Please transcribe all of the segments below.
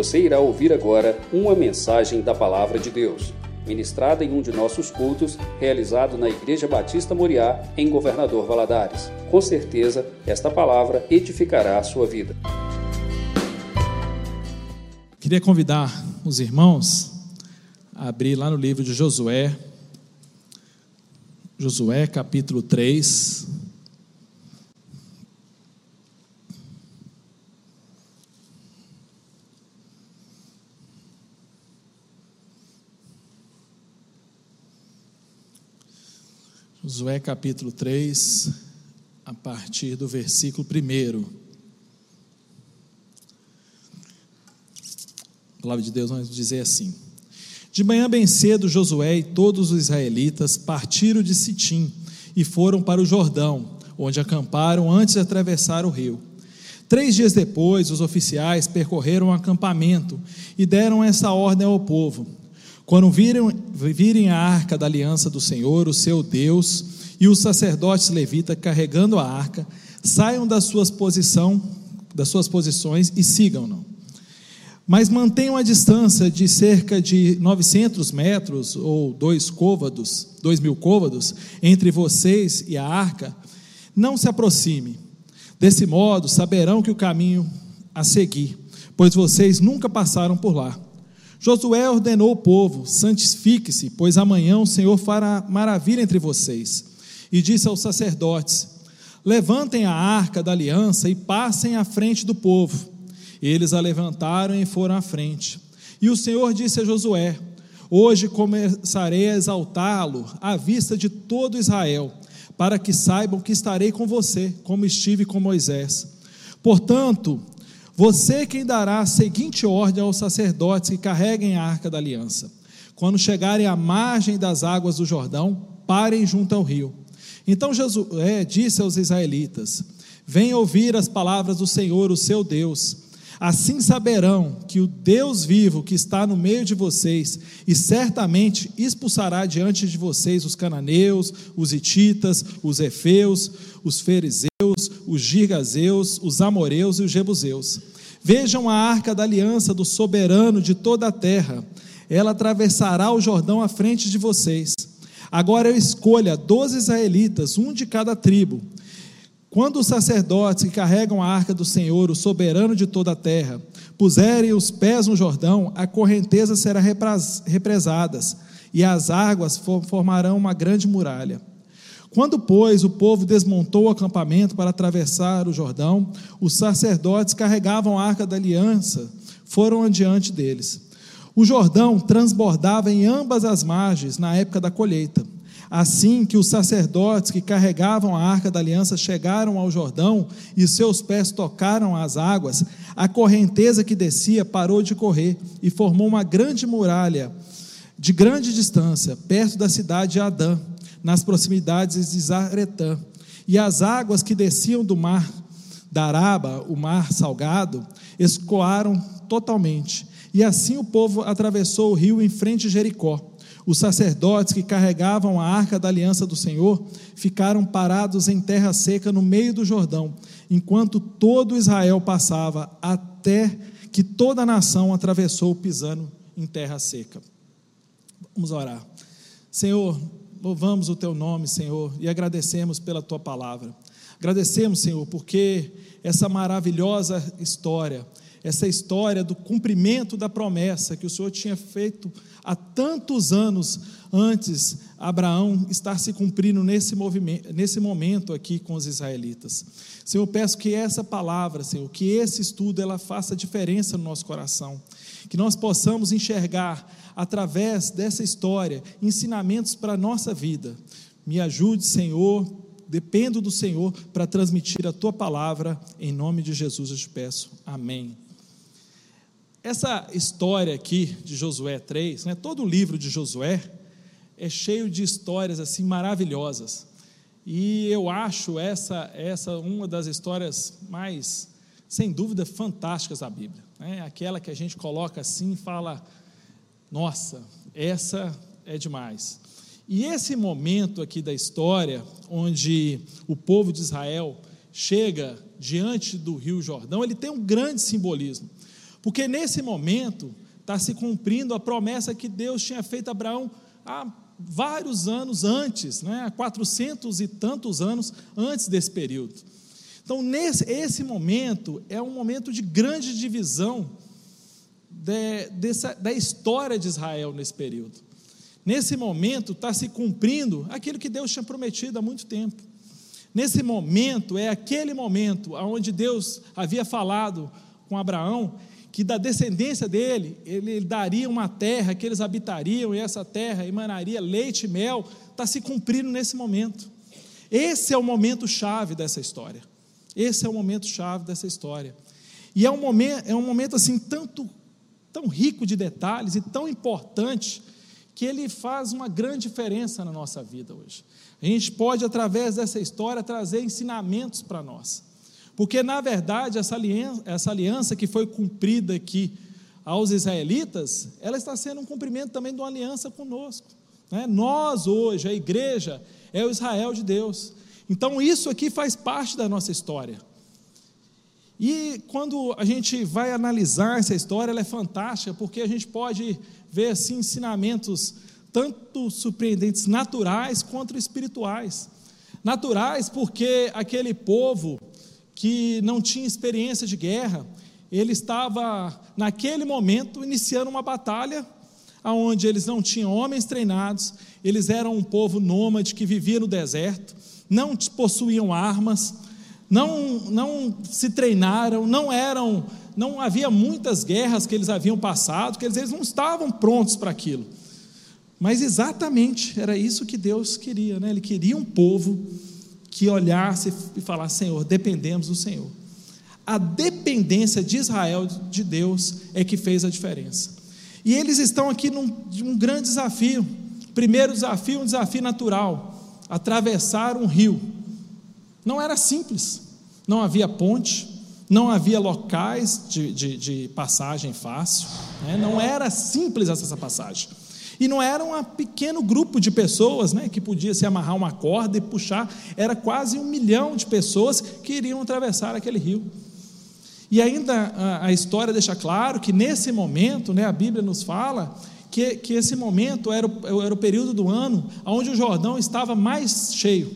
Você irá ouvir agora uma mensagem da Palavra de Deus, ministrada em um de nossos cultos, realizado na Igreja Batista Moriá, em Governador Valadares. Com certeza, esta palavra edificará a sua vida. Queria convidar os irmãos a abrir lá no livro de Josué, Josué capítulo 3. Josué capítulo 3, a partir do versículo 1. A palavra de Deus vai dizer assim: De manhã bem cedo, Josué e todos os israelitas partiram de Sitim e foram para o Jordão, onde acamparam antes de atravessar o rio. Três dias depois, os oficiais percorreram o acampamento e deram essa ordem ao povo quando virem a arca da aliança do Senhor, o seu Deus, e os sacerdotes levitas carregando a arca, saiam das suas, posição, das suas posições e sigam-no. Mas mantenham a distância de cerca de 900 metros ou dois côvados, dois mil côvados, entre vocês e a arca. Não se aproxime. Desse modo, saberão que o caminho a seguir, pois vocês nunca passaram por lá. Josué ordenou ao povo: santifique-se, pois amanhã o Senhor fará maravilha entre vocês. E disse aos sacerdotes: Levantem a arca da aliança e passem à frente do povo. Eles a levantaram e foram à frente. E o Senhor disse a Josué: Hoje começarei a exaltá-lo à vista de todo Israel, para que saibam que estarei com você, como estive com Moisés. Portanto, você quem dará a seguinte ordem aos sacerdotes que carreguem a arca da aliança: quando chegarem à margem das águas do Jordão, parem junto ao rio. Então Josué disse aos israelitas: Venham ouvir as palavras do Senhor, o seu Deus. Assim saberão que o Deus vivo que está no meio de vocês, e certamente expulsará diante de vocês os cananeus, os hititas, os efeus, os fariseus, os girgazeus, os amoreus e os jebuseus. Vejam a arca da aliança do soberano de toda a terra. Ela atravessará o Jordão à frente de vocês. Agora eu escolha doze israelitas, um de cada tribo quando os sacerdotes que carregam a arca do Senhor, o soberano de toda a terra, puserem os pés no Jordão, a correnteza será represada e as águas formarão uma grande muralha. Quando, pois, o povo desmontou o acampamento para atravessar o Jordão, os sacerdotes carregavam a arca da aliança, foram adiante deles. O Jordão transbordava em ambas as margens na época da colheita. Assim que os sacerdotes que carregavam a arca da aliança chegaram ao Jordão e seus pés tocaram as águas, a correnteza que descia parou de correr e formou uma grande muralha de grande distância, perto da cidade de Adã, nas proximidades de Zaretã. E as águas que desciam do mar da Araba, o mar salgado, escoaram totalmente. E assim o povo atravessou o rio em frente de Jericó. Os sacerdotes que carregavam a arca da aliança do Senhor ficaram parados em terra seca no meio do Jordão, enquanto todo Israel passava, até que toda a nação atravessou pisando em terra seca. Vamos orar. Senhor, louvamos o teu nome, Senhor, e agradecemos pela tua palavra. Agradecemos, Senhor, porque essa maravilhosa história, essa história do cumprimento da promessa que o Senhor tinha feito há tantos anos antes Abraão estar se cumprindo nesse, movimento, nesse momento aqui com os israelitas. Senhor, peço que essa palavra, Senhor, que esse estudo ela faça diferença no nosso coração, que nós possamos enxergar através dessa história ensinamentos para a nossa vida. Me ajude, Senhor, dependo do Senhor para transmitir a tua palavra, em nome de Jesus eu te peço. Amém. Essa história aqui de Josué 3, né, todo o livro de Josué é cheio de histórias assim maravilhosas. E eu acho essa essa uma das histórias mais, sem dúvida, fantásticas da Bíblia. Né? Aquela que a gente coloca assim e fala: nossa, essa é demais. E esse momento aqui da história, onde o povo de Israel chega diante do Rio Jordão, ele tem um grande simbolismo. Porque nesse momento está se cumprindo a promessa que Deus tinha feito a Abraão há vários anos antes, né? há quatrocentos e tantos anos antes desse período. Então, nesse, esse momento é um momento de grande divisão de, dessa, da história de Israel nesse período. Nesse momento está se cumprindo aquilo que Deus tinha prometido há muito tempo. Nesse momento, é aquele momento onde Deus havia falado com Abraão que da descendência dele, ele daria uma terra que eles habitariam, e essa terra emanaria leite e mel, está se cumprindo nesse momento. Esse é o momento chave dessa história. Esse é o momento chave dessa história. E é um momento, é um momento assim, tanto, tão rico de detalhes e tão importante, que ele faz uma grande diferença na nossa vida hoje. A gente pode, através dessa história, trazer ensinamentos para nós. Porque, na verdade, essa aliança, essa aliança que foi cumprida aqui aos israelitas, ela está sendo um cumprimento também de uma aliança conosco. Né? Nós, hoje, a igreja, é o Israel de Deus. Então, isso aqui faz parte da nossa história. E quando a gente vai analisar essa história, ela é fantástica, porque a gente pode ver assim, ensinamentos tanto surpreendentes naturais quanto espirituais. Naturais, porque aquele povo que não tinha experiência de guerra, ele estava, naquele momento, iniciando uma batalha onde eles não tinham homens treinados, eles eram um povo nômade que vivia no deserto, não possuíam armas, não, não se treinaram, não eram, não havia muitas guerras que eles haviam passado, que eles, eles não estavam prontos para aquilo. Mas exatamente era isso que Deus queria, né? Ele queria um povo que olhasse e falasse: Senhor, dependemos do Senhor. A dependência de Israel de Deus é que fez a diferença. E eles estão aqui num um grande desafio. Primeiro desafio, um desafio natural: atravessar um rio. Não era simples, não havia ponte, não havia locais de, de, de passagem fácil, né? não era simples essa passagem. E não era um pequeno grupo de pessoas né, que podia se amarrar uma corda e puxar, era quase um milhão de pessoas que iriam atravessar aquele rio. E ainda a, a história deixa claro que nesse momento, né, a Bíblia nos fala que, que esse momento era o, era o período do ano onde o Jordão estava mais cheio.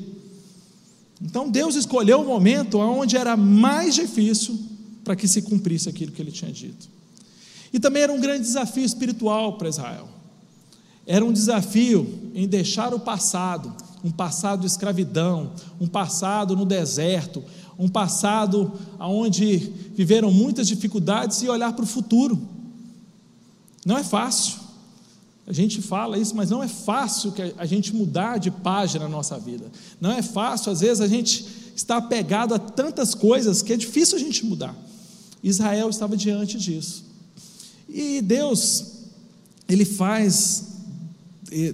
Então Deus escolheu o momento onde era mais difícil para que se cumprisse aquilo que ele tinha dito. E também era um grande desafio espiritual para Israel. Era um desafio em deixar o passado, um passado de escravidão, um passado no deserto, um passado onde viveram muitas dificuldades e olhar para o futuro. Não é fácil. A gente fala isso, mas não é fácil a gente mudar de página na nossa vida. Não é fácil, às vezes a gente está apegado a tantas coisas que é difícil a gente mudar. Israel estava diante disso. E Deus, ele faz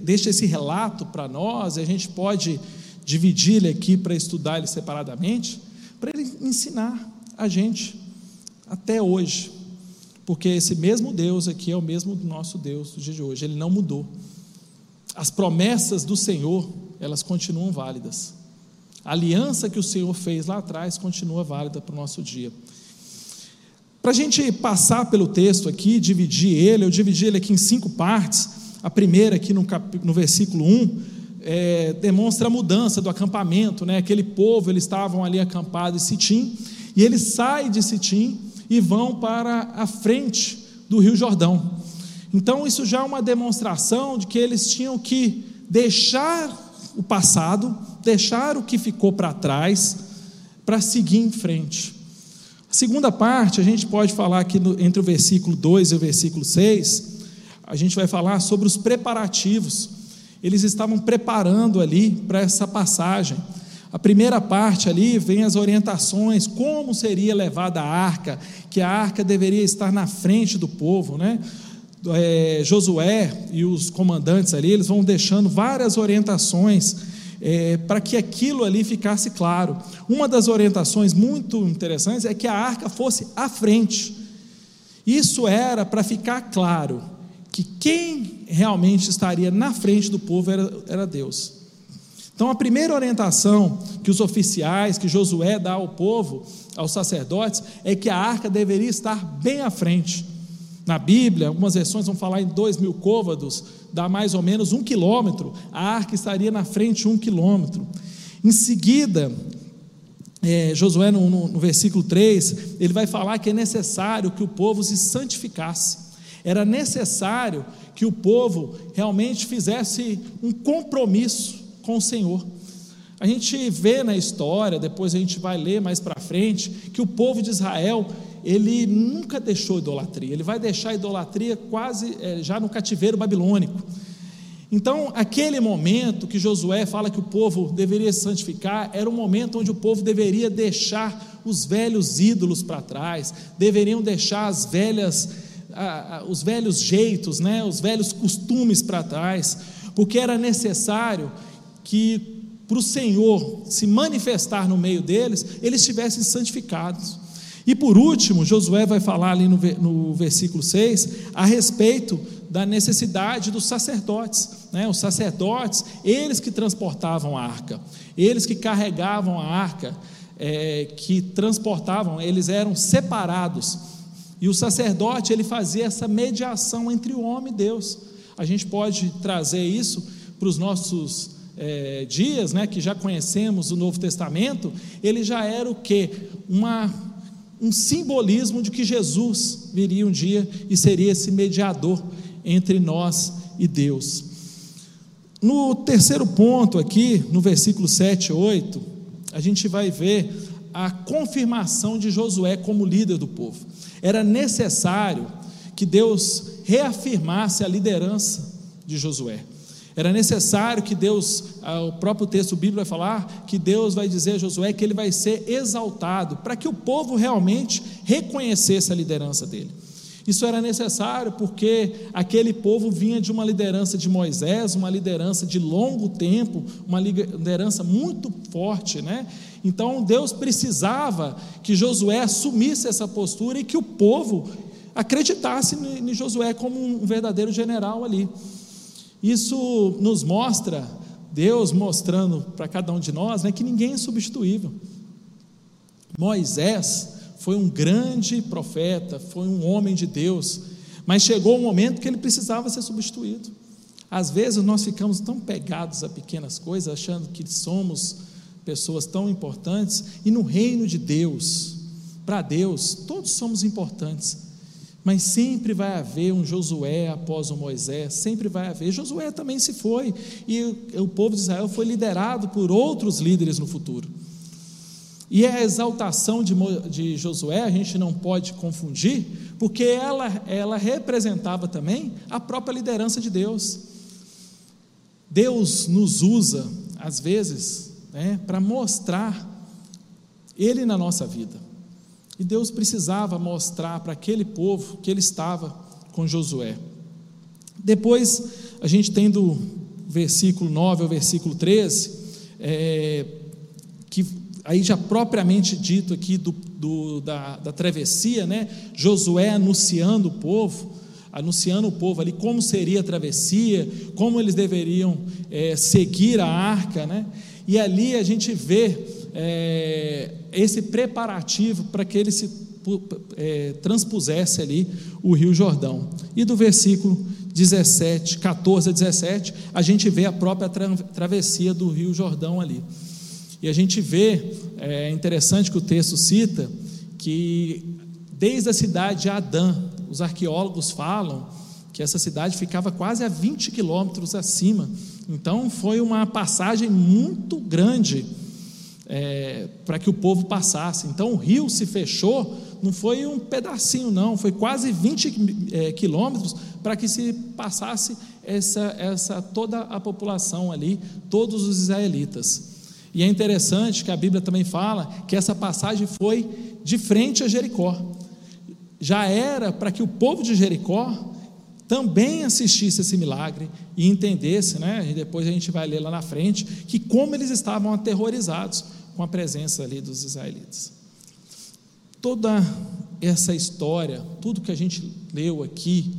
deixa esse relato para nós, e a gente pode dividir ele aqui para estudar ele separadamente, para ele ensinar a gente até hoje. Porque esse mesmo Deus aqui é o mesmo nosso Deus do dia de hoje, ele não mudou. As promessas do Senhor, elas continuam válidas. A aliança que o Senhor fez lá atrás continua válida para o nosso dia. Para a gente passar pelo texto aqui, dividir ele, eu dividi ele aqui em cinco partes. A primeira, aqui no, cap... no versículo 1, é, demonstra a mudança do acampamento. Né? Aquele povo, eles estavam ali acampados em Sitim, e eles saem de Sitim e vão para a frente do Rio Jordão. Então, isso já é uma demonstração de que eles tinham que deixar o passado, deixar o que ficou para trás, para seguir em frente. A segunda parte, a gente pode falar aqui no, entre o versículo 2 e o versículo 6, a gente vai falar sobre os preparativos. Eles estavam preparando ali para essa passagem. A primeira parte ali vem as orientações, como seria levada a arca, que a arca deveria estar na frente do povo, né? É, Josué e os comandantes ali, eles vão deixando várias orientações é, para que aquilo ali ficasse claro. Uma das orientações muito interessantes é que a arca fosse à frente. Isso era para ficar claro que quem realmente estaria na frente do povo era, era Deus. Então, a primeira orientação que os oficiais, que Josué dá ao povo, aos sacerdotes, é que a arca deveria estar bem à frente. Na Bíblia, algumas versões vão falar em dois mil côvados, dá mais ou menos um quilômetro, a arca estaria na frente um quilômetro. Em seguida, é, Josué, no, no, no versículo 3, ele vai falar que é necessário que o povo se santificasse. Era necessário que o povo realmente fizesse um compromisso com o Senhor. A gente vê na história, depois a gente vai ler mais para frente, que o povo de Israel, ele nunca deixou idolatria, ele vai deixar a idolatria quase é, já no cativeiro babilônico. Então, aquele momento que Josué fala que o povo deveria se santificar, era um momento onde o povo deveria deixar os velhos ídolos para trás, deveriam deixar as velhas, os velhos jeitos, né, os velhos costumes para trás, porque era necessário que para o Senhor se manifestar no meio deles, eles estivessem santificados. E por último, Josué vai falar ali no, no versículo 6 a respeito da necessidade dos sacerdotes. Né? Os sacerdotes, eles que transportavam a arca, eles que carregavam a arca, é, que transportavam, eles eram separados. E o sacerdote, ele fazia essa mediação entre o homem e Deus. A gente pode trazer isso para os nossos é, dias, né, que já conhecemos o Novo Testamento, ele já era o que? Uma, um simbolismo de que Jesus viria um dia e seria esse mediador entre nós e Deus. No terceiro ponto aqui, no versículo 7 e 8, a gente vai ver a confirmação de Josué como líder do povo. Era necessário que Deus reafirmasse a liderança de Josué. Era necessário que Deus, ah, o próprio texto bíblico vai falar, que Deus vai dizer a Josué que ele vai ser exaltado, para que o povo realmente reconhecesse a liderança dele. Isso era necessário porque aquele povo vinha de uma liderança de Moisés, uma liderança de longo tempo, uma liderança muito forte, né? Então Deus precisava que Josué assumisse essa postura e que o povo acreditasse em Josué como um verdadeiro general ali. Isso nos mostra, Deus mostrando para cada um de nós, né, que ninguém é substituível. Moisés foi um grande profeta, foi um homem de Deus, mas chegou um momento que ele precisava ser substituído. Às vezes nós ficamos tão pegados a pequenas coisas, achando que somos pessoas tão importantes, e no reino de Deus, para Deus, todos somos importantes, mas sempre vai haver um Josué após o Moisés, sempre vai haver. Josué também se foi, e o povo de Israel foi liderado por outros líderes no futuro. E a exaltação de, de Josué, a gente não pode confundir, porque ela, ela representava também a própria liderança de Deus. Deus nos usa, às vezes, né, para mostrar Ele na nossa vida. E Deus precisava mostrar para aquele povo que ele estava com Josué. Depois, a gente tem do versículo 9 ao versículo 13, é, que aí já propriamente dito aqui do, do, da, da travessia, né? Josué anunciando o povo, anunciando o povo ali como seria a travessia, como eles deveriam é, seguir a arca, né? E ali a gente vê é, esse preparativo para que ele se é, transpusesse ali o Rio Jordão. E do versículo 17, 14 a 17, a gente vê a própria tra travessia do Rio Jordão ali. E a gente vê, é interessante que o texto cita, que desde a cidade de Adã, os arqueólogos falam que essa cidade ficava quase a 20 quilômetros acima. Então foi uma passagem muito grande é, para que o povo passasse. Então o rio se fechou, não foi um pedacinho, não, foi quase 20 é, quilômetros para que se passasse essa, essa toda a população ali, todos os israelitas. E é interessante que a Bíblia também fala que essa passagem foi de frente a Jericó. Já era para que o povo de Jericó também assistisse esse milagre e entendesse, né? E depois a gente vai ler lá na frente que como eles estavam aterrorizados com a presença ali dos israelitas. Toda essa história, tudo que a gente leu aqui,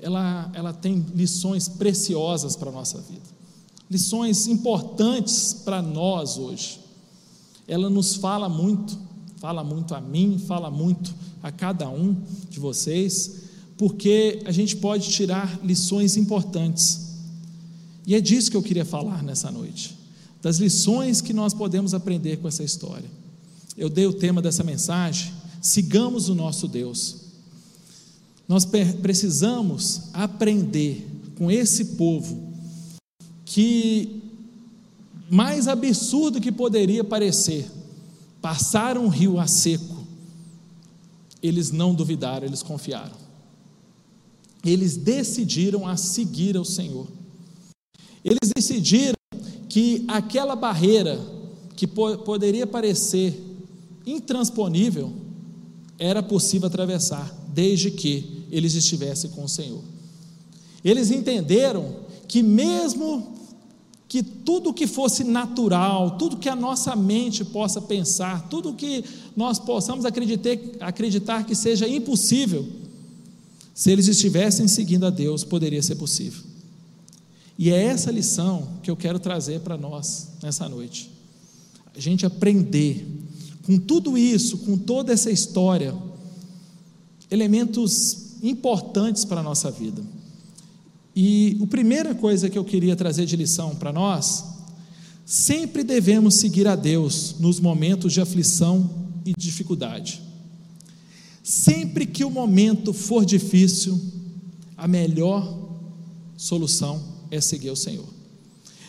ela, ela tem lições preciosas para a nossa vida. lições importantes para nós hoje. Ela nos fala muito, fala muito a mim, fala muito a cada um de vocês, porque a gente pode tirar lições importantes. E é disso que eu queria falar nessa noite, das lições que nós podemos aprender com essa história. Eu dei o tema dessa mensagem: sigamos o nosso Deus. Nós precisamos aprender com esse povo que, mais absurdo que poderia parecer, passar um rio a seco, eles não duvidaram, eles confiaram. Eles decidiram a seguir ao Senhor. Eles decidiram que aquela barreira que po poderia parecer intransponível era possível atravessar, desde que eles estivessem com o Senhor. Eles entenderam que, mesmo que tudo que fosse natural, tudo que a nossa mente possa pensar, tudo que nós possamos acreditar, acreditar que seja impossível, se eles estivessem seguindo a Deus, poderia ser possível. E é essa lição que eu quero trazer para nós nessa noite. A gente aprender com tudo isso, com toda essa história, elementos importantes para a nossa vida. E a primeira coisa que eu queria trazer de lição para nós, sempre devemos seguir a Deus nos momentos de aflição e dificuldade. Sempre que o momento for difícil, a melhor solução é seguir o Senhor.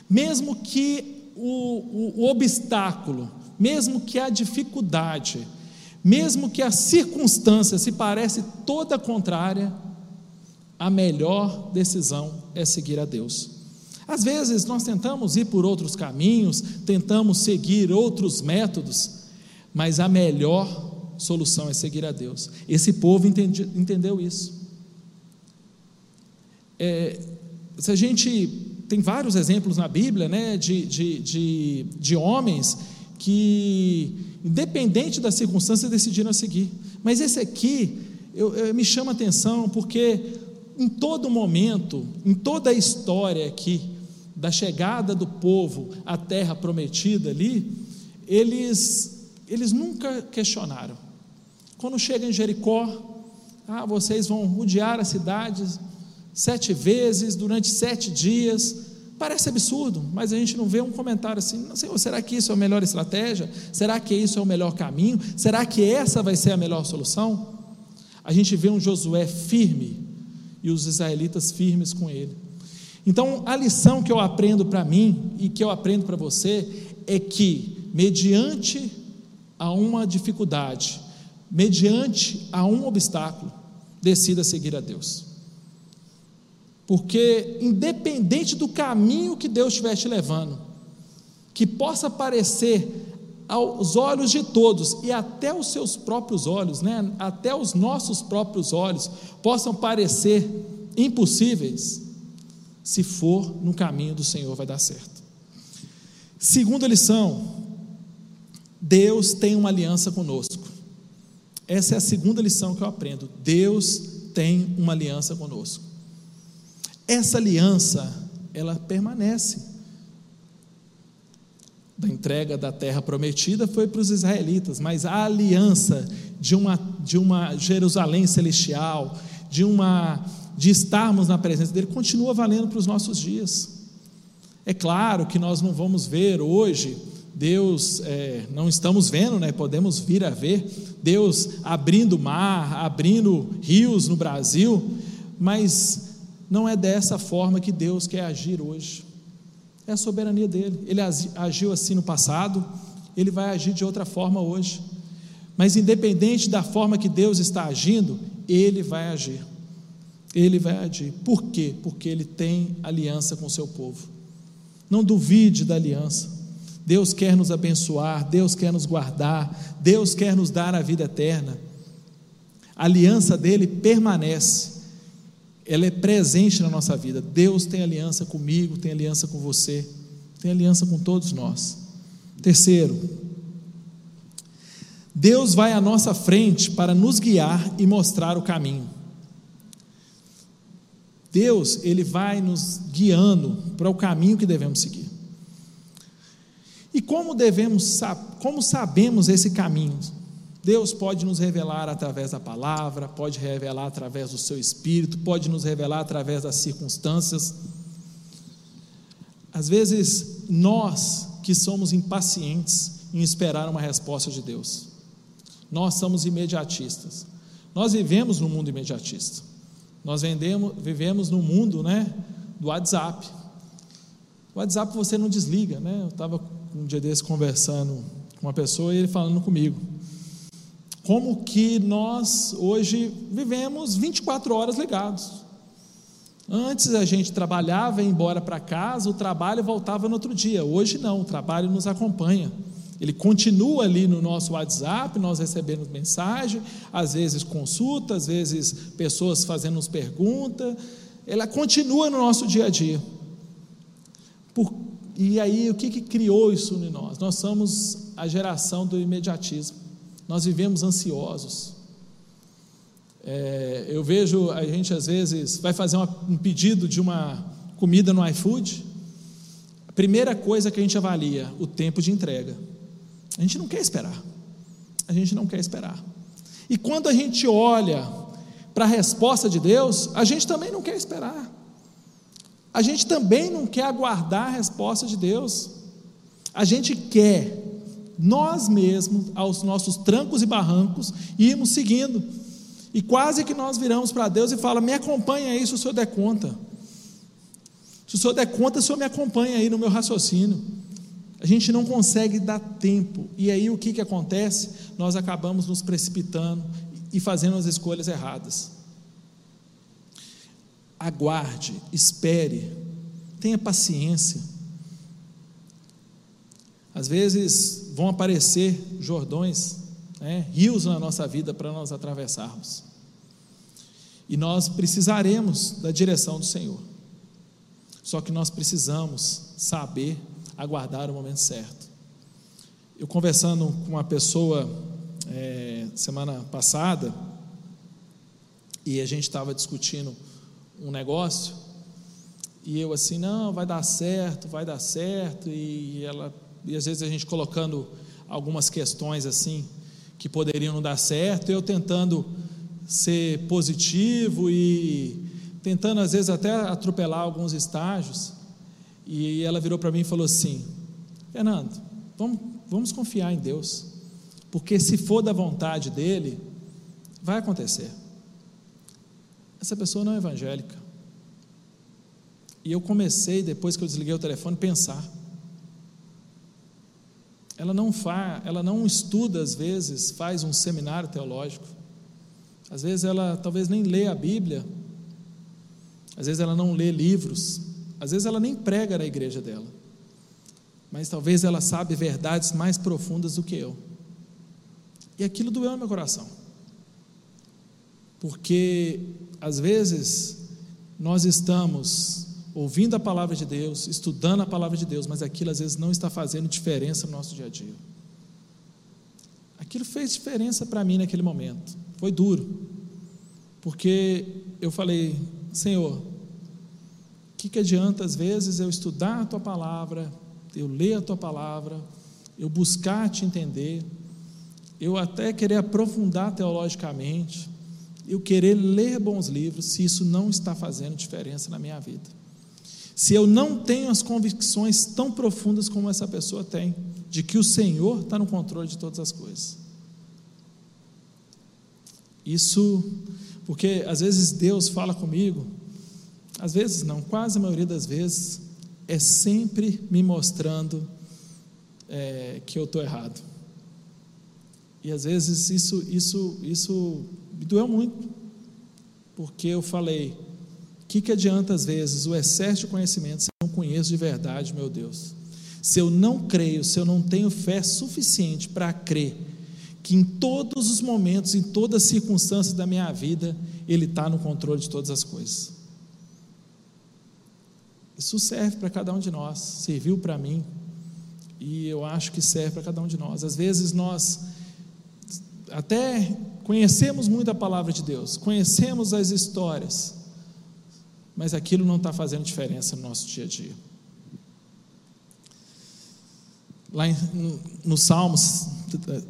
Mesmo que o, o, o obstáculo, mesmo que a dificuldade, mesmo que a circunstância se parece toda contrária, a melhor decisão é seguir a Deus. Às vezes nós tentamos ir por outros caminhos, tentamos seguir outros métodos, mas a melhor solução é seguir a Deus. Esse povo entendi, entendeu isso. É, se a gente tem vários exemplos na Bíblia, né, de, de, de, de homens que, independente das circunstâncias, decidiram seguir. Mas esse aqui eu, eu, me chama atenção porque em todo momento, em toda a história aqui, da chegada do povo à terra prometida ali, eles, eles nunca questionaram. Quando chegam em Jericó, ah, vocês vão rodear a cidade sete vezes durante sete dias. Parece absurdo, mas a gente não vê um comentário assim, Senhor, será que isso é a melhor estratégia? Será que isso é o melhor caminho? Será que essa vai ser a melhor solução? A gente vê um Josué firme, e os israelitas firmes com ele. Então, a lição que eu aprendo para mim e que eu aprendo para você é que, mediante a uma dificuldade, mediante a um obstáculo, decida seguir a Deus. Porque, independente do caminho que Deus estiver te levando, que possa parecer aos olhos de todos e até os seus próprios olhos, né? até os nossos próprios olhos, possam parecer impossíveis, se for no caminho do Senhor vai dar certo. Segunda lição: Deus tem uma aliança conosco. Essa é a segunda lição que eu aprendo. Deus tem uma aliança conosco. Essa aliança, ela permanece da entrega da terra prometida foi para os israelitas, mas a aliança de uma, de uma Jerusalém celestial, de uma de estarmos na presença dele, continua valendo para os nossos dias. É claro que nós não vamos ver hoje Deus, é, não estamos vendo, né? podemos vir a ver Deus abrindo mar, abrindo rios no Brasil, mas não é dessa forma que Deus quer agir hoje é a soberania dele. Ele agiu assim no passado, ele vai agir de outra forma hoje. Mas independente da forma que Deus está agindo, ele vai agir. Ele vai agir. Por quê? Porque ele tem aliança com o seu povo. Não duvide da aliança. Deus quer nos abençoar, Deus quer nos guardar, Deus quer nos dar a vida eterna. A aliança dele permanece ela é presente na nossa vida. Deus tem aliança comigo, tem aliança com você, tem aliança com todos nós. Terceiro, Deus vai à nossa frente para nos guiar e mostrar o caminho. Deus, ele vai nos guiando para o caminho que devemos seguir. E como devemos, como sabemos esse caminho? Deus pode nos revelar através da palavra, pode revelar através do seu espírito, pode nos revelar através das circunstâncias. Às vezes, nós que somos impacientes em esperar uma resposta de Deus, nós somos imediatistas. Nós vivemos no mundo imediatista. Nós vendemos, vivemos no mundo né, do WhatsApp. O WhatsApp você não desliga, né? Eu estava um dia desse conversando com uma pessoa e ele falando comigo como que nós hoje vivemos 24 horas ligados. Antes a gente trabalhava, ia embora para casa, o trabalho voltava no outro dia. Hoje não, o trabalho nos acompanha. Ele continua ali no nosso WhatsApp, nós recebemos mensagem, às vezes consulta, às vezes pessoas fazendo nos perguntas. Ela continua no nosso dia a dia. Por, e aí, o que, que criou isso em nós? Nós somos a geração do imediatismo. Nós vivemos ansiosos. É, eu vejo a gente às vezes vai fazer uma, um pedido de uma comida no iFood. A primeira coisa que a gente avalia, o tempo de entrega. A gente não quer esperar. A gente não quer esperar. E quando a gente olha para a resposta de Deus, a gente também não quer esperar. A gente também não quer aguardar a resposta de Deus. A gente quer nós mesmos, aos nossos trancos e barrancos, íamos seguindo. E quase que nós viramos para Deus e fala: "Me acompanha aí se o Senhor der conta". Se o Senhor der conta, o Senhor me acompanha aí no meu raciocínio. A gente não consegue dar tempo. E aí o que, que acontece? Nós acabamos nos precipitando e fazendo as escolhas erradas. Aguarde, espere, tenha paciência. Às vezes vão aparecer jordões, né, rios na nossa vida para nós atravessarmos. E nós precisaremos da direção do Senhor. Só que nós precisamos saber aguardar o momento certo. Eu conversando com uma pessoa é, semana passada, e a gente estava discutindo um negócio, e eu assim, não, vai dar certo, vai dar certo, e ela e às vezes a gente colocando algumas questões assim que poderiam não dar certo, eu tentando ser positivo e tentando às vezes até atropelar alguns estágios. E ela virou para mim e falou assim: Fernando, vamos, vamos confiar em Deus, porque se for da vontade dele, vai acontecer. Essa pessoa não é evangélica. E eu comecei, depois que eu desliguei o telefone, pensar ela não fa, ela não estuda às vezes, faz um seminário teológico. Às vezes ela talvez nem lê a Bíblia. Às vezes ela não lê livros. Às vezes ela nem prega na igreja dela. Mas talvez ela sabe verdades mais profundas do que eu. E aquilo doeu no meu coração. Porque às vezes nós estamos ouvindo a palavra de Deus, estudando a palavra de Deus, mas aquilo às vezes não está fazendo diferença no nosso dia a dia. Aquilo fez diferença para mim naquele momento. Foi duro. Porque eu falei, Senhor, o que, que adianta às vezes eu estudar a tua palavra, eu ler a tua palavra, eu buscar te entender, eu até querer aprofundar teologicamente, eu querer ler bons livros, se isso não está fazendo diferença na minha vida se eu não tenho as convicções tão profundas como essa pessoa tem, de que o Senhor está no controle de todas as coisas. Isso, porque às vezes Deus fala comigo, às vezes não, quase a maioria das vezes, é sempre me mostrando é, que eu estou errado. E às vezes isso, isso, isso me doeu muito, porque eu falei, o que, que adianta, às vezes, o excesso de conhecimento se eu não conheço de verdade, meu Deus? Se eu não creio, se eu não tenho fé suficiente para crer que em todos os momentos, em todas as circunstâncias da minha vida, Ele está no controle de todas as coisas. Isso serve para cada um de nós, serviu para mim, e eu acho que serve para cada um de nós. Às vezes nós até conhecemos muito a palavra de Deus, conhecemos as histórias, mas aquilo não está fazendo diferença no nosso dia a dia. Lá em, no Salmos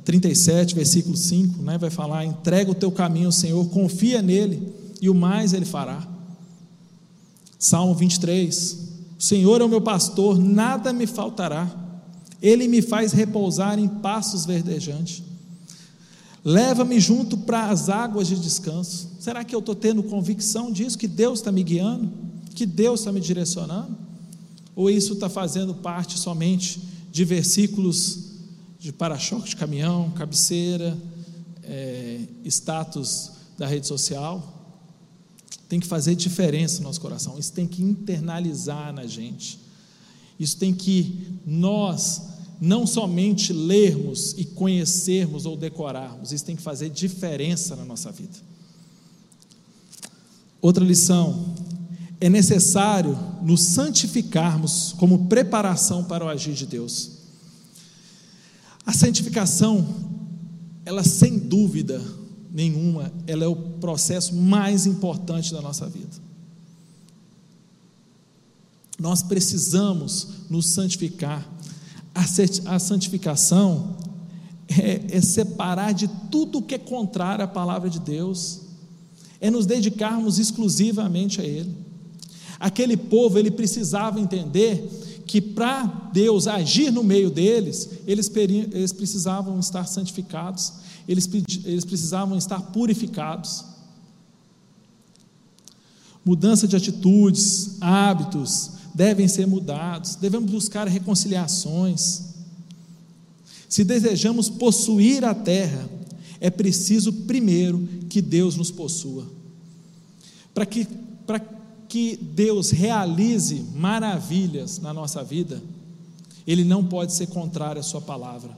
37, versículo 5, né, vai falar: entrega o teu caminho ao Senhor, confia nele, e o mais ele fará. Salmo 23: O Senhor é o meu pastor, nada me faltará, ele me faz repousar em pastos verdejantes. Leva-me junto para as águas de descanso. Será que eu estou tendo convicção disso? Que Deus está me guiando? Que Deus está me direcionando? Ou isso está fazendo parte somente de versículos de para-choque de caminhão, cabeceira, é, status da rede social. Tem que fazer diferença no nosso coração, isso tem que internalizar na gente. Isso tem que nós não somente lermos e conhecermos ou decorarmos, isso tem que fazer diferença na nossa vida. Outra lição: é necessário nos santificarmos como preparação para o agir de Deus. A santificação, ela sem dúvida nenhuma, ela é o processo mais importante da nossa vida. Nós precisamos nos santificar. A santificação é, é separar de tudo que é contrário à palavra de Deus, é nos dedicarmos exclusivamente a Ele. Aquele povo, ele precisava entender que para Deus agir no meio deles, eles, eles precisavam estar santificados, eles, eles precisavam estar purificados. Mudança de atitudes, hábitos devem ser mudados, devemos buscar reconciliações. Se desejamos possuir a terra, é preciso primeiro que Deus nos possua. Para que, para que Deus realize maravilhas na nossa vida, Ele não pode ser contrário à Sua palavra.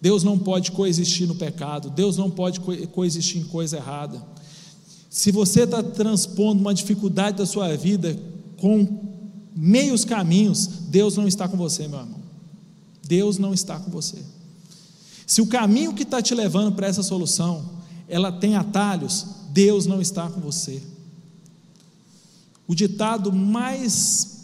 Deus não pode coexistir no pecado, Deus não pode coexistir em coisa errada. Se você está transpondo uma dificuldade da sua vida com meios caminhos, Deus não está com você, meu irmão. Deus não está com você. Se o caminho que está te levando para essa solução, ela tem atalhos, Deus não está com você. O ditado mais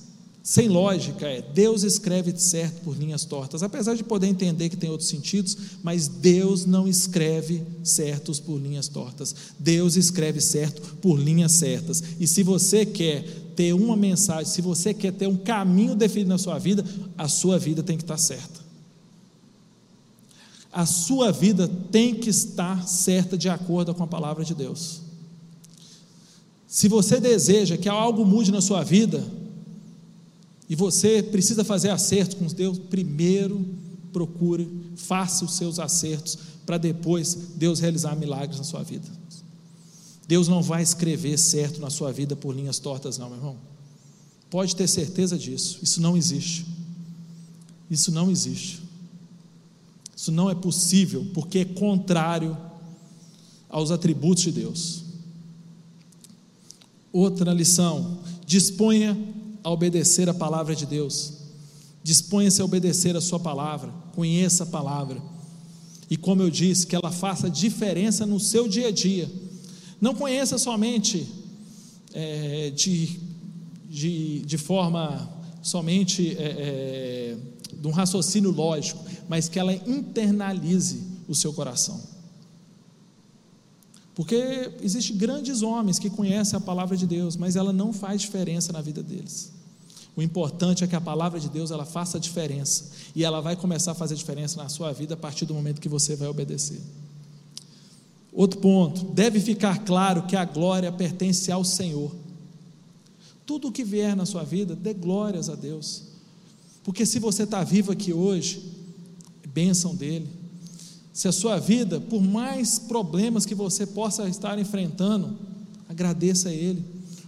sem lógica é: Deus escreve certo por linhas tortas. Apesar de poder entender que tem outros sentidos, mas Deus não escreve certos por linhas tortas. Deus escreve certo por linhas certas. E se você quer ter uma mensagem, se você quer ter um caminho definido na sua vida, a sua vida tem que estar certa. A sua vida tem que estar certa de acordo com a palavra de Deus. Se você deseja que algo mude na sua vida, e você precisa fazer acertos com Deus, primeiro procure, faça os seus acertos, para depois Deus realizar milagres na sua vida. Deus não vai escrever certo na sua vida por linhas tortas, não, meu irmão. Pode ter certeza disso. Isso não existe. Isso não existe. Isso não é possível, porque é contrário aos atributos de Deus. Outra lição: disponha a obedecer a palavra de Deus. Disponha-se a obedecer a sua palavra, conheça a palavra. E como eu disse, que ela faça diferença no seu dia a dia. Não conheça somente é, de, de, de forma somente é, é, de um raciocínio lógico, mas que ela internalize o seu coração. Porque existem grandes homens que conhecem a palavra de Deus, mas ela não faz diferença na vida deles. O importante é que a palavra de Deus ela faça diferença e ela vai começar a fazer diferença na sua vida a partir do momento que você vai obedecer. Outro ponto, deve ficar claro que a glória pertence ao Senhor. Tudo o que vier na sua vida, dê glórias a Deus. Porque se você está vivo aqui hoje, é bênção dele. Se a sua vida, por mais problemas que você possa estar enfrentando, agradeça a Ele,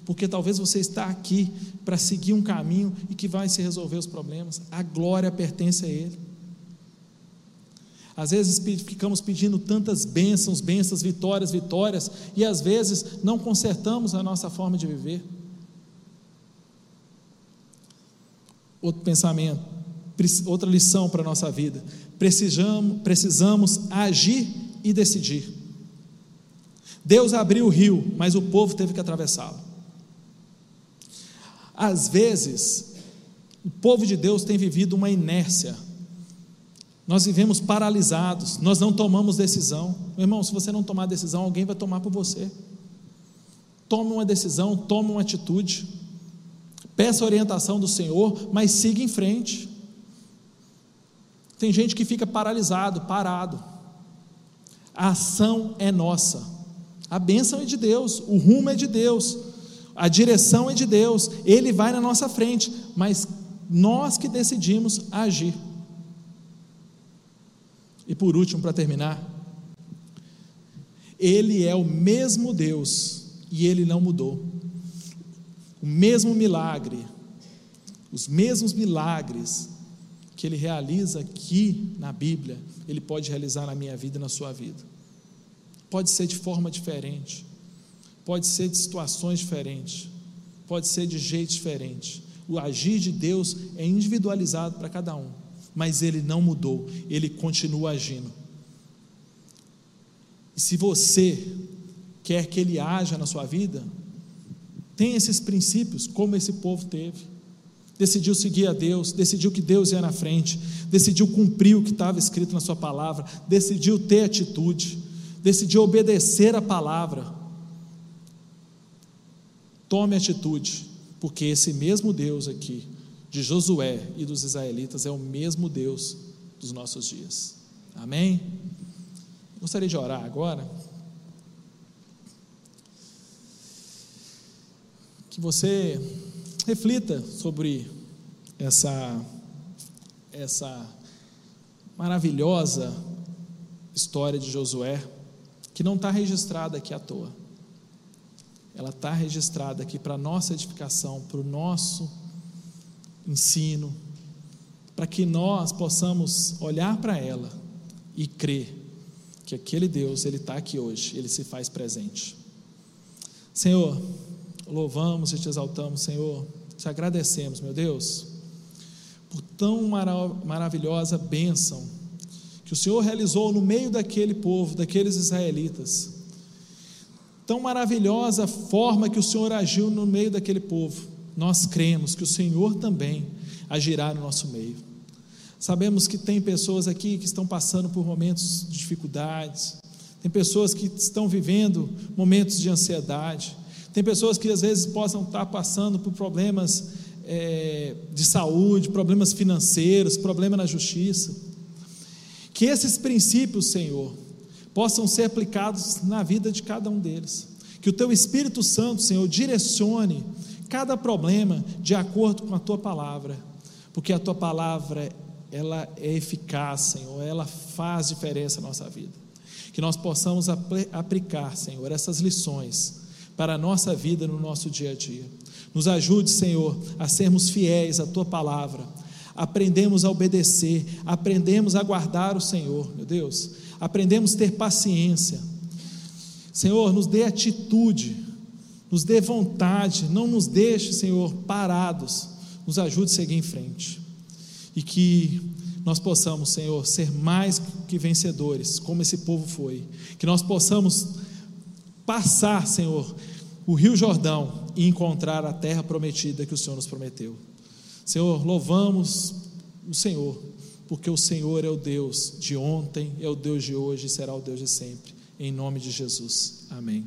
porque talvez você está aqui para seguir um caminho e que vai se resolver os problemas. A glória pertence a Ele. Às vezes ficamos pedindo tantas bênçãos, bênçãos, vitórias, vitórias, e às vezes não consertamos a nossa forma de viver. Outro pensamento, outra lição para a nossa vida precisamos, precisamos agir e decidir. Deus abriu o rio, mas o povo teve que atravessá-lo. Às vezes, o povo de Deus tem vivido uma inércia. Nós vivemos paralisados, nós não tomamos decisão. Meu irmão, se você não tomar decisão, alguém vai tomar por você. Tome uma decisão, tome uma atitude. Peça orientação do Senhor, mas siga em frente. Tem gente que fica paralisado, parado. A ação é nossa. A bênção é de Deus, o rumo é de Deus, a direção é de Deus, Ele vai na nossa frente, mas nós que decidimos agir. E por último, para terminar, Ele é o mesmo Deus e Ele não mudou. O mesmo milagre, os mesmos milagres que Ele realiza aqui na Bíblia, Ele pode realizar na minha vida e na sua vida. Pode ser de forma diferente, pode ser de situações diferentes, pode ser de jeito diferente. O agir de Deus é individualizado para cada um, mas ele não mudou, ele continua agindo. E se você quer que ele haja na sua vida, tem esses princípios, como esse povo teve. Decidiu seguir a Deus, decidiu que Deus ia na frente, decidiu cumprir o que estava escrito na sua palavra, decidiu ter atitude decidiu obedecer a palavra, tome atitude, porque esse mesmo Deus aqui, de Josué e dos israelitas, é o mesmo Deus dos nossos dias. Amém? Gostaria de orar agora. Que você reflita sobre essa, essa maravilhosa história de Josué que não está registrada aqui à toa. Ela está registrada aqui para nossa edificação, para o nosso ensino, para que nós possamos olhar para ela e crer que aquele Deus, Ele está aqui hoje, Ele se faz presente. Senhor, louvamos e te exaltamos, Senhor, te agradecemos, meu Deus, por tão maravilhosa bênção que o Senhor realizou no meio daquele povo, daqueles israelitas. Tão maravilhosa forma que o Senhor agiu no meio daquele povo. Nós cremos que o Senhor também agirá no nosso meio. Sabemos que tem pessoas aqui que estão passando por momentos de dificuldades, tem pessoas que estão vivendo momentos de ansiedade, tem pessoas que às vezes possam estar passando por problemas é, de saúde, problemas financeiros, problemas na justiça. Que esses princípios, Senhor, possam ser aplicados na vida de cada um deles. Que o Teu Espírito Santo, Senhor, direcione cada problema de acordo com a Tua palavra, porque a Tua palavra, ela é eficaz, Senhor, ela faz diferença na nossa vida. Que nós possamos aplicar, Senhor, essas lições para a nossa vida no nosso dia a dia. Nos ajude, Senhor, a sermos fiéis à Tua palavra aprendemos a obedecer, aprendemos a guardar o Senhor, meu Deus, aprendemos a ter paciência. Senhor, nos dê atitude, nos dê vontade, não nos deixe, Senhor, parados, nos ajude a seguir em frente. E que nós possamos, Senhor, ser mais que vencedores, como esse povo foi. Que nós possamos passar, Senhor, o Rio Jordão e encontrar a terra prometida que o Senhor nos prometeu. Senhor, louvamos o Senhor, porque o Senhor é o Deus de ontem, é o Deus de hoje e será o Deus de sempre. Em nome de Jesus. Amém.